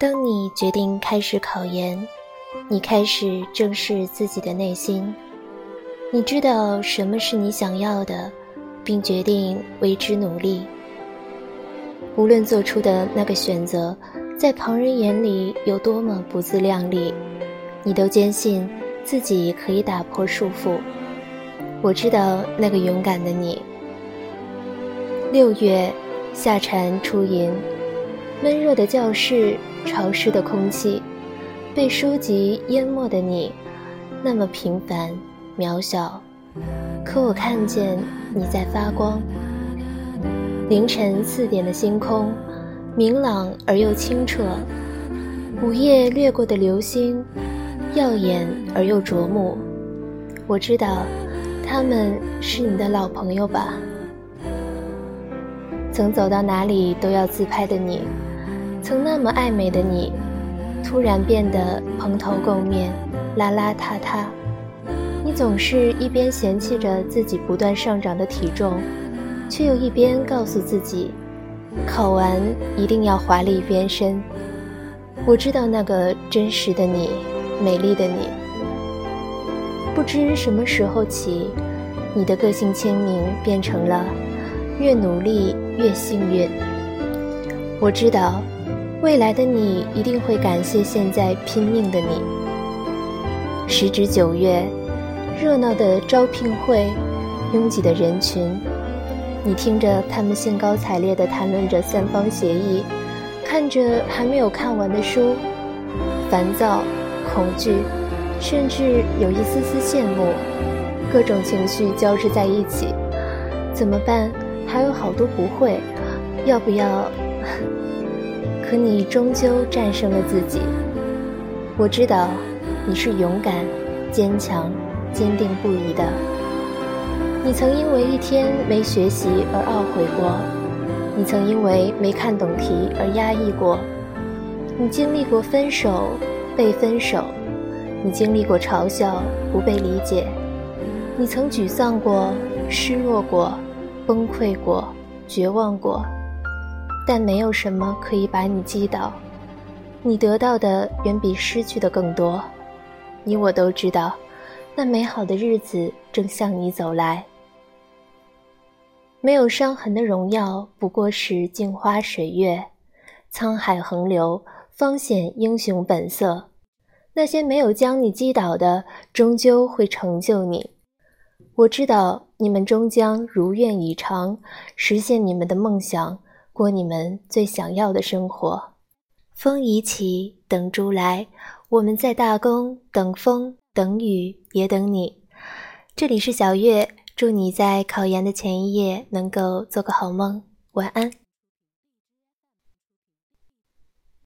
当你决定开始考研，你开始正视自己的内心，你知道什么是你想要的，并决定为之努力。无论做出的那个选择，在旁人眼里有多么不自量力，你都坚信自己可以打破束缚。我知道那个勇敢的你。六月，夏蝉初吟，闷热的教室，潮湿的空气，被书籍淹没的你，那么平凡渺小，可我看见你在发光。凌晨四点的星空，明朗而又清澈，午夜掠过的流星，耀眼而又灼目。我知道。他们是你的老朋友吧？曾走到哪里都要自拍的你，曾那么爱美的你，突然变得蓬头垢面、邋邋遢遢。你总是一边嫌弃着自己不断上涨的体重，却又一边告诉自己，考完一定要华丽变身。我知道那个真实的你，美丽的你。不知什么时候起，你的个性签名变成了“越努力越幸运”。我知道，未来的你一定会感谢现在拼命的你。时值九月，热闹的招聘会，拥挤的人群，你听着他们兴高采烈地谈论着三方协议，看着还没有看完的书，烦躁，恐惧。甚至有一丝丝羡慕，各种情绪交织在一起，怎么办？还有好多不会，要不要？可你终究战胜了自己。我知道，你是勇敢、坚强、坚定不移的。你曾因为一天没学习而懊悔过，你曾因为没看懂题而压抑过，你经历过分手、被分手。你经历过嘲笑、不被理解，你曾沮丧过、失落过、崩溃过、绝望过，但没有什么可以把你击倒。你得到的远比失去的更多。你我都知道，那美好的日子正向你走来。没有伤痕的荣耀，不过是镜花水月；沧海横流，方显英雄本色。那些没有将你击倒的，终究会成就你。我知道你们终将如愿以偿，实现你们的梦想，过你们最想要的生活。风已起，等猪来。我们在大宫等风，等雨，也等你。这里是小月，祝你在考研的前一夜能够做个好梦，晚安。